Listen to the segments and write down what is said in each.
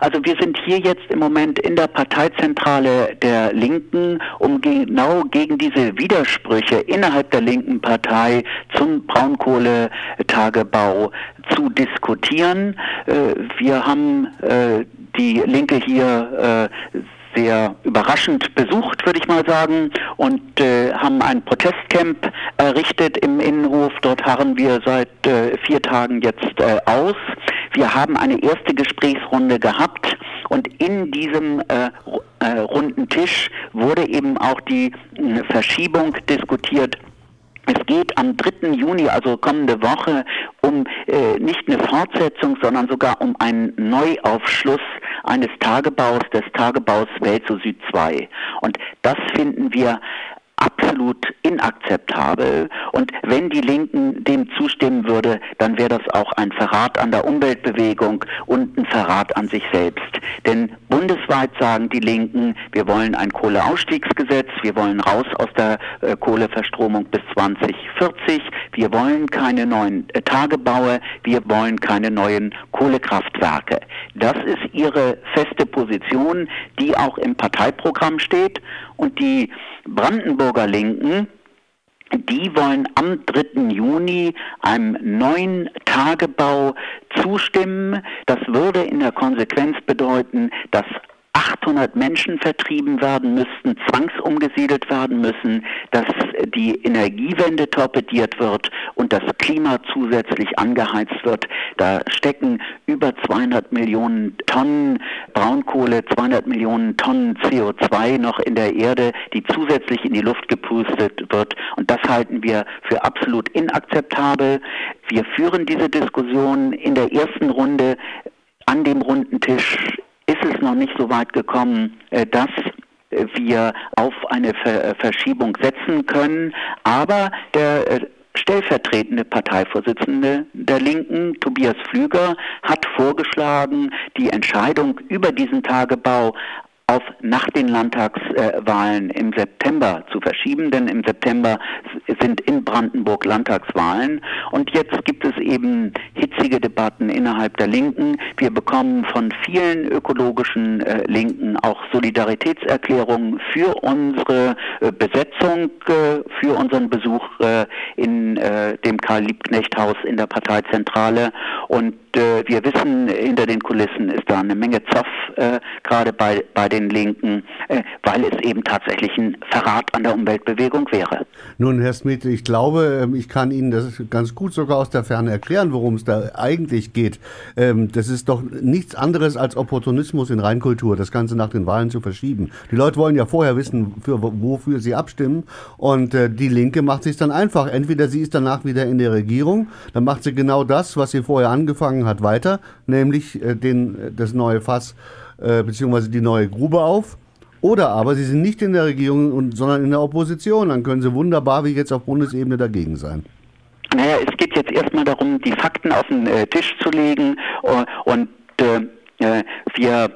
Also wir sind hier jetzt im Moment in der Parteizentrale der Linken, um genau gegen diese Widersprüche innerhalb der linken Partei zum Braunkohletagebau zu diskutieren. Äh, wir haben äh, die Linke hier äh, sehr überraschend besucht, würde ich mal sagen, und äh, haben ein Protestcamp errichtet im Innenhof. Dort harren wir seit äh, vier Tagen jetzt äh, aus. Wir haben eine erste Gesprächsrunde gehabt und in diesem äh, äh, runden Tisch wurde eben auch die äh, Verschiebung diskutiert es geht am 3. Juni, also kommende Woche, um äh, nicht eine Fortsetzung, sondern sogar um einen Neuaufschluss eines Tagebaus, des Tagebaus Welzo Süd 2. Und das finden wir absolut inakzeptabel. Und wenn die Linken dem zustimmen würde, dann wäre das auch ein Verrat an der Umweltbewegung und ein Verrat an sich selbst. Denn bundesweit sagen die Linken, wir wollen ein Kohleausstiegsgesetz, wir wollen raus aus der äh, Kohleverstromung bis 2040, wir wollen keine neuen äh, Tagebaue, wir wollen keine neuen Kohlekraftwerke. Das ist ihre feste Position, die auch im Parteiprogramm steht und die Brandenburger Linken, die wollen am 3. Juni einem neuen Tagebau zustimmen. Das würde in der Konsequenz bedeuten, dass 800 Menschen vertrieben werden müssten, zwangsumgesiedelt werden müssen, dass die Energiewende torpediert wird und das Klima zusätzlich angeheizt wird. Da stecken über 200 Millionen Tonnen Braunkohle, 200 Millionen Tonnen CO2 noch in der Erde, die zusätzlich in die Luft gepustet wird. Und das halten wir für absolut inakzeptabel. Wir führen diese Diskussion in der ersten Runde an dem runden Tisch ist es noch nicht so weit gekommen, äh, dass wir auf eine äh, Verschiebung setzen können. Aber der äh, stellvertretende Parteivorsitzende der Linken, Tobias Flüger, hat vorgeschlagen, die Entscheidung über diesen Tagebau auf nach den Landtagswahlen im September zu verschieben, denn im September sind in Brandenburg Landtagswahlen und jetzt gibt es eben hitzige Debatten innerhalb der Linken. Wir bekommen von vielen ökologischen äh, Linken auch Solidaritätserklärungen für unsere äh, Besetzung, äh, für unseren Besuch äh, in äh, dem Karl Liebknecht Haus in der Parteizentrale und äh, wir wissen, hinter den Kulissen ist da eine Menge Zoff, gerade bei, bei den den Linken, äh, weil es eben tatsächlich ein Verrat an der Umweltbewegung wäre. Nun, Herr Smith, ich glaube, ähm, ich kann Ihnen das ganz gut sogar aus der Ferne erklären, worum es da eigentlich geht. Ähm, das ist doch nichts anderes als Opportunismus in Reinkultur, das Ganze nach den Wahlen zu verschieben. Die Leute wollen ja vorher wissen, für, wofür sie abstimmen. Und äh, die Linke macht sich dann einfach. Entweder sie ist danach wieder in der Regierung, dann macht sie genau das, was sie vorher angefangen hat, weiter, nämlich äh, den, das neue Fass äh, beziehungsweise die neue Grube auf. Oder aber sie sind nicht in der Regierung, sondern in der Opposition. Dann können sie wunderbar wie jetzt auf Bundesebene dagegen sein. Naja, es geht jetzt erstmal darum, die Fakten auf den äh, Tisch zu legen und äh, äh, wir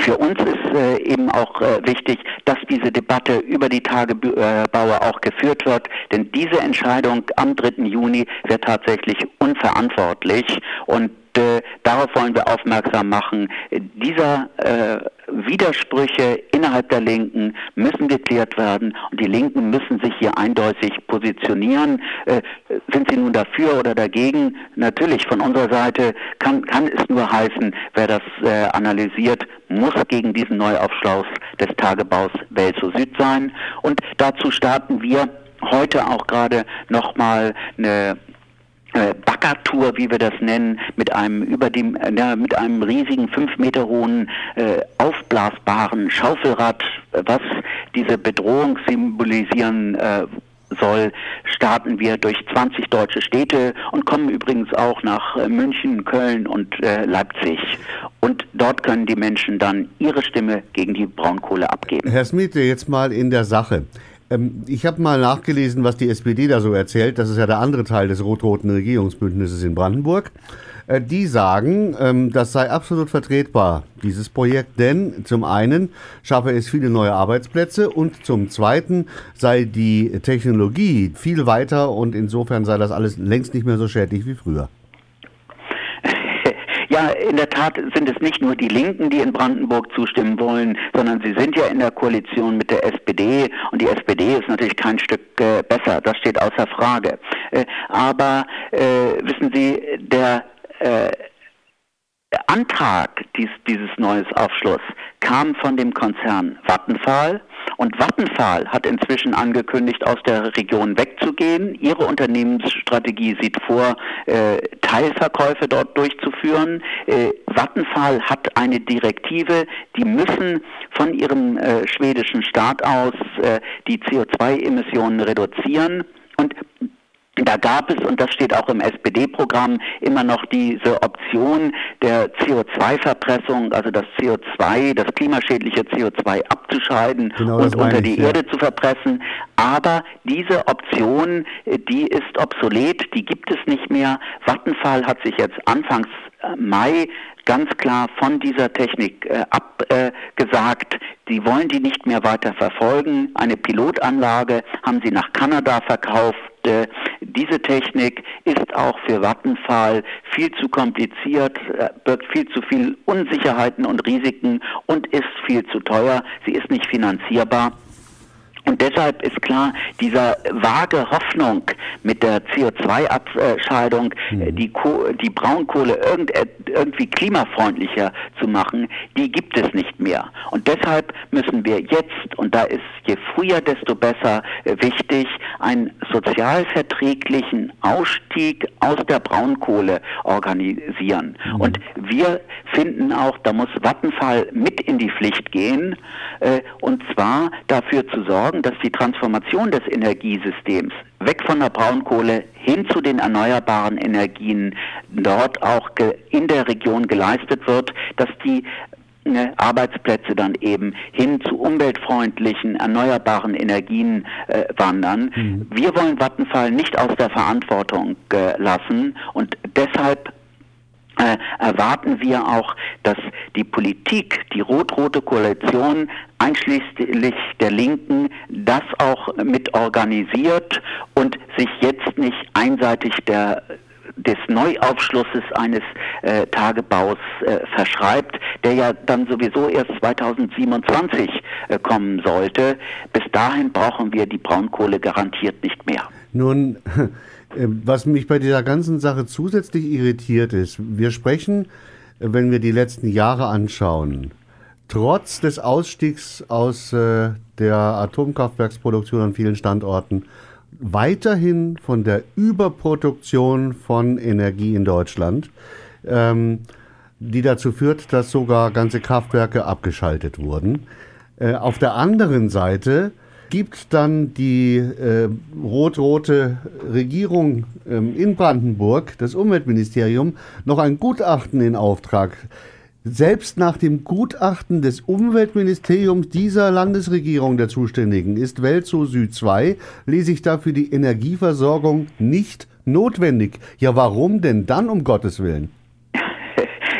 für uns ist äh, eben auch äh, wichtig, dass diese Debatte über die Tagebaue auch geführt wird, denn diese Entscheidung am 3. Juni wird tatsächlich unverantwortlich und äh, darauf wollen wir aufmerksam machen. Dieser äh, Widersprüche innerhalb der Linken müssen geklärt werden und die Linken müssen sich hier eindeutig positionieren. Äh, sind sie nun dafür oder dagegen? Natürlich, von unserer Seite kann, kann es nur heißen, wer das äh, analysiert, muss gegen diesen Neuaufschluss des Tagebaus Welt zu Süd sein. Und dazu starten wir heute auch gerade nochmal eine Baggertour, wie wir das nennen, mit einem über dem, äh, mit einem riesigen fünf Meter hohen äh, aufblasbaren Schaufelrad, was diese Bedrohung symbolisieren äh, soll, starten wir durch 20 deutsche Städte und kommen übrigens auch nach äh, München, Köln und äh, Leipzig. Und dort können die Menschen dann ihre Stimme gegen die Braunkohle abgeben. Herr Smith, jetzt mal in der Sache. Ähm, ich habe mal nachgelesen, was die SPD da so erzählt. Das ist ja der andere Teil des rot-roten Regierungsbündnisses in Brandenburg. Äh, die sagen, ähm, das sei absolut vertretbar, dieses Projekt, denn zum einen schaffe es viele neue Arbeitsplätze und zum zweiten sei die Technologie viel weiter und insofern sei das alles längst nicht mehr so schädlich wie früher. Ja, in der Tat sind es nicht nur die Linken, die in Brandenburg zustimmen wollen, sondern sie sind ja in der Koalition mit der SPD und die SPD ist natürlich kein Stück äh, besser, das steht außer Frage. Äh, aber äh, wissen Sie, der äh, Antrag dies, dieses neues Aufschluss kam von dem Konzern Vattenfall und Vattenfall hat inzwischen angekündigt, aus der Region wegzugehen. Ihre Unternehmensstrategie sieht vor, äh, Teilverkäufe dort durchzuführen. Äh, Vattenfall hat eine Direktive, die müssen von ihrem äh, schwedischen Staat aus äh, die CO2-Emissionen reduzieren. Und da gab es, und das steht auch im SPD-Programm, immer noch diese Option der CO2-Verpressung, also das CO2, das klimaschädliche CO2 abzuscheiden genau, und unter ich, die ja. Erde zu verpressen. Aber diese Option, äh, die ist obsolet, die gibt es nicht mehr. Vattenfall hat sich jetzt anfangs äh, Mai ganz klar von dieser Technik äh, abgesagt. Äh, sie wollen die nicht mehr weiter verfolgen. Eine Pilotanlage haben sie nach Kanada verkauft. Äh, diese Technik ist auch für Vattenfall viel zu kompliziert, äh, birgt viel zu viel Unsicherheiten und Risiken und ist viel zu teuer. Sie ist nicht finanzierbar. Und deshalb ist klar, dieser vage Hoffnung mit der CO2-Abscheidung, mhm. die, die Braunkohle irgend irgendwie klimafreundlicher zu machen, die gibt es nicht mehr. Und deshalb müssen wir jetzt, und da ist je früher, desto besser äh, wichtig, einen sozialverträglichen Ausstieg aus der Braunkohle organisieren. Mhm. Und wir finden auch, da muss Vattenfall mit in die Pflicht gehen, äh, und zwar dafür zu sorgen, sorgen, dass die Transformation des Energiesystems weg von der Braunkohle hin zu den erneuerbaren Energien dort auch in der Region geleistet wird, dass die ne, Arbeitsplätze dann eben hin zu umweltfreundlichen, erneuerbaren Energien äh, wandern. Mhm. Wir wollen Vattenfall nicht aus der Verantwortung äh, lassen und deshalb äh, erwarten wir auch, dass die Politik, die rot-rote Koalition einschließlich der Linken das auch mit organisiert und sich jetzt nicht einseitig der des Neuaufschlusses eines äh, Tagebaus äh, verschreibt, der ja dann sowieso erst 2027 äh, kommen sollte. Bis dahin brauchen wir die Braunkohle garantiert nicht mehr. Nun, was mich bei dieser ganzen Sache zusätzlich irritiert ist, wir sprechen, äh, wenn wir die letzten Jahre anschauen, trotz des Ausstiegs aus äh, der Atomkraftwerksproduktion an vielen Standorten weiterhin von der Überproduktion von Energie in Deutschland, ähm, die dazu führt, dass sogar ganze Kraftwerke abgeschaltet wurden. Äh, auf der anderen Seite gibt dann die äh, rot-rote Regierung ähm, in Brandenburg, das Umweltministerium, noch ein Gutachten in Auftrag, selbst nach dem Gutachten des Umweltministeriums dieser Landesregierung der Zuständigen ist Weltso Süd 2, lese ich dafür die Energieversorgung nicht notwendig. Ja, warum denn dann um Gottes Willen?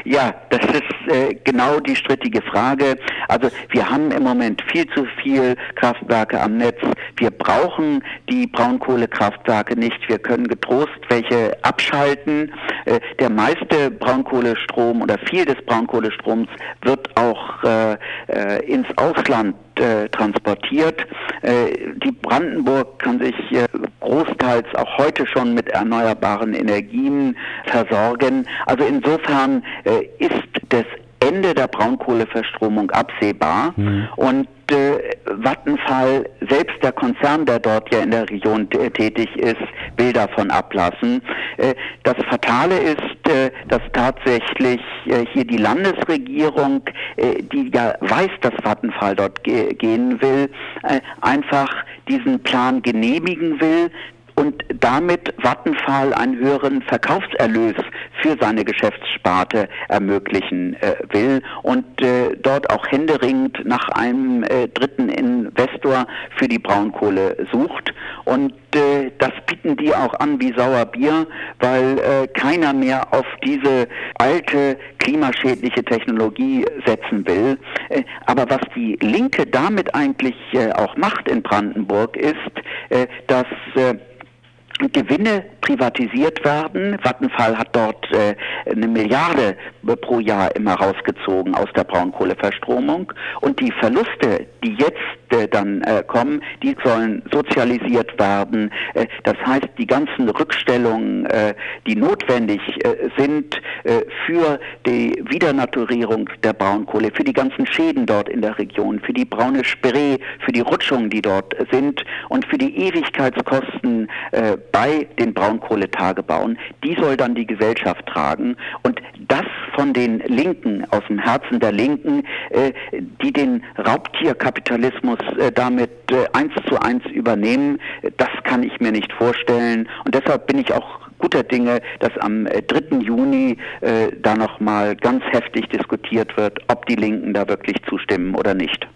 Ja, das ist äh, genau die strittige Frage. Also wir haben im Moment viel zu viel Kraftwerke am Netz. Wir brauchen die Braunkohlekraftwerke nicht. Wir können getrost welche abschalten. Äh, der meiste Braunkohlestrom oder viel des Braunkohlestroms wird auch äh, äh ins Ausland äh, transportiert. Äh, die Brandenburg kann sich großteils auch heute schon mit erneuerbaren Energien versorgen. Also insofern ist das Ende der Braunkohleverstromung absehbar. Mhm. Und äh, Vattenfall, selbst der Konzern, der dort ja in der Region tätig ist, will davon ablassen. Äh, das Fatale ist, äh, dass tatsächlich äh, hier die Landesregierung, äh, die ja weiß, dass Vattenfall dort ge gehen will, äh, einfach diesen Plan genehmigen will, und damit Vattenfall einen höheren Verkaufserlös für seine Geschäftssparte ermöglichen äh, will und äh, dort auch händeringend nach einem äh, dritten Investor für die Braunkohle sucht. Und äh, das bieten die auch an wie Sauerbier, weil äh, keiner mehr auf diese alte klimaschädliche Technologie setzen will. Äh, aber was die Linke damit eigentlich auch macht in Brandenburg ist, dass Gewinne privatisiert werden. Vattenfall hat dort äh, eine Milliarde pro Jahr immer rausgezogen aus der Braunkohleverstromung und die Verluste, die jetzt äh, dann äh, kommen, die sollen sozialisiert werden. Äh, das heißt, die ganzen Rückstellungen, äh, die notwendig äh, sind für die Wiedernaturierung der Braunkohle, für die ganzen Schäden dort in der Region, für die braune Spree, für die Rutschungen, die dort sind und für die Ewigkeitskosten bei den Braunkohletagebauen, die soll dann die Gesellschaft tragen. Und das von den Linken, aus dem Herzen der Linken, äh, die den Raubtierkapitalismus äh, damit äh, eins zu eins übernehmen, das kann ich mir nicht vorstellen. Und deshalb bin ich auch guter Dinge, dass am 3. Juni äh, da nochmal ganz heftig diskutiert wird, ob die Linken da wirklich zustimmen oder nicht.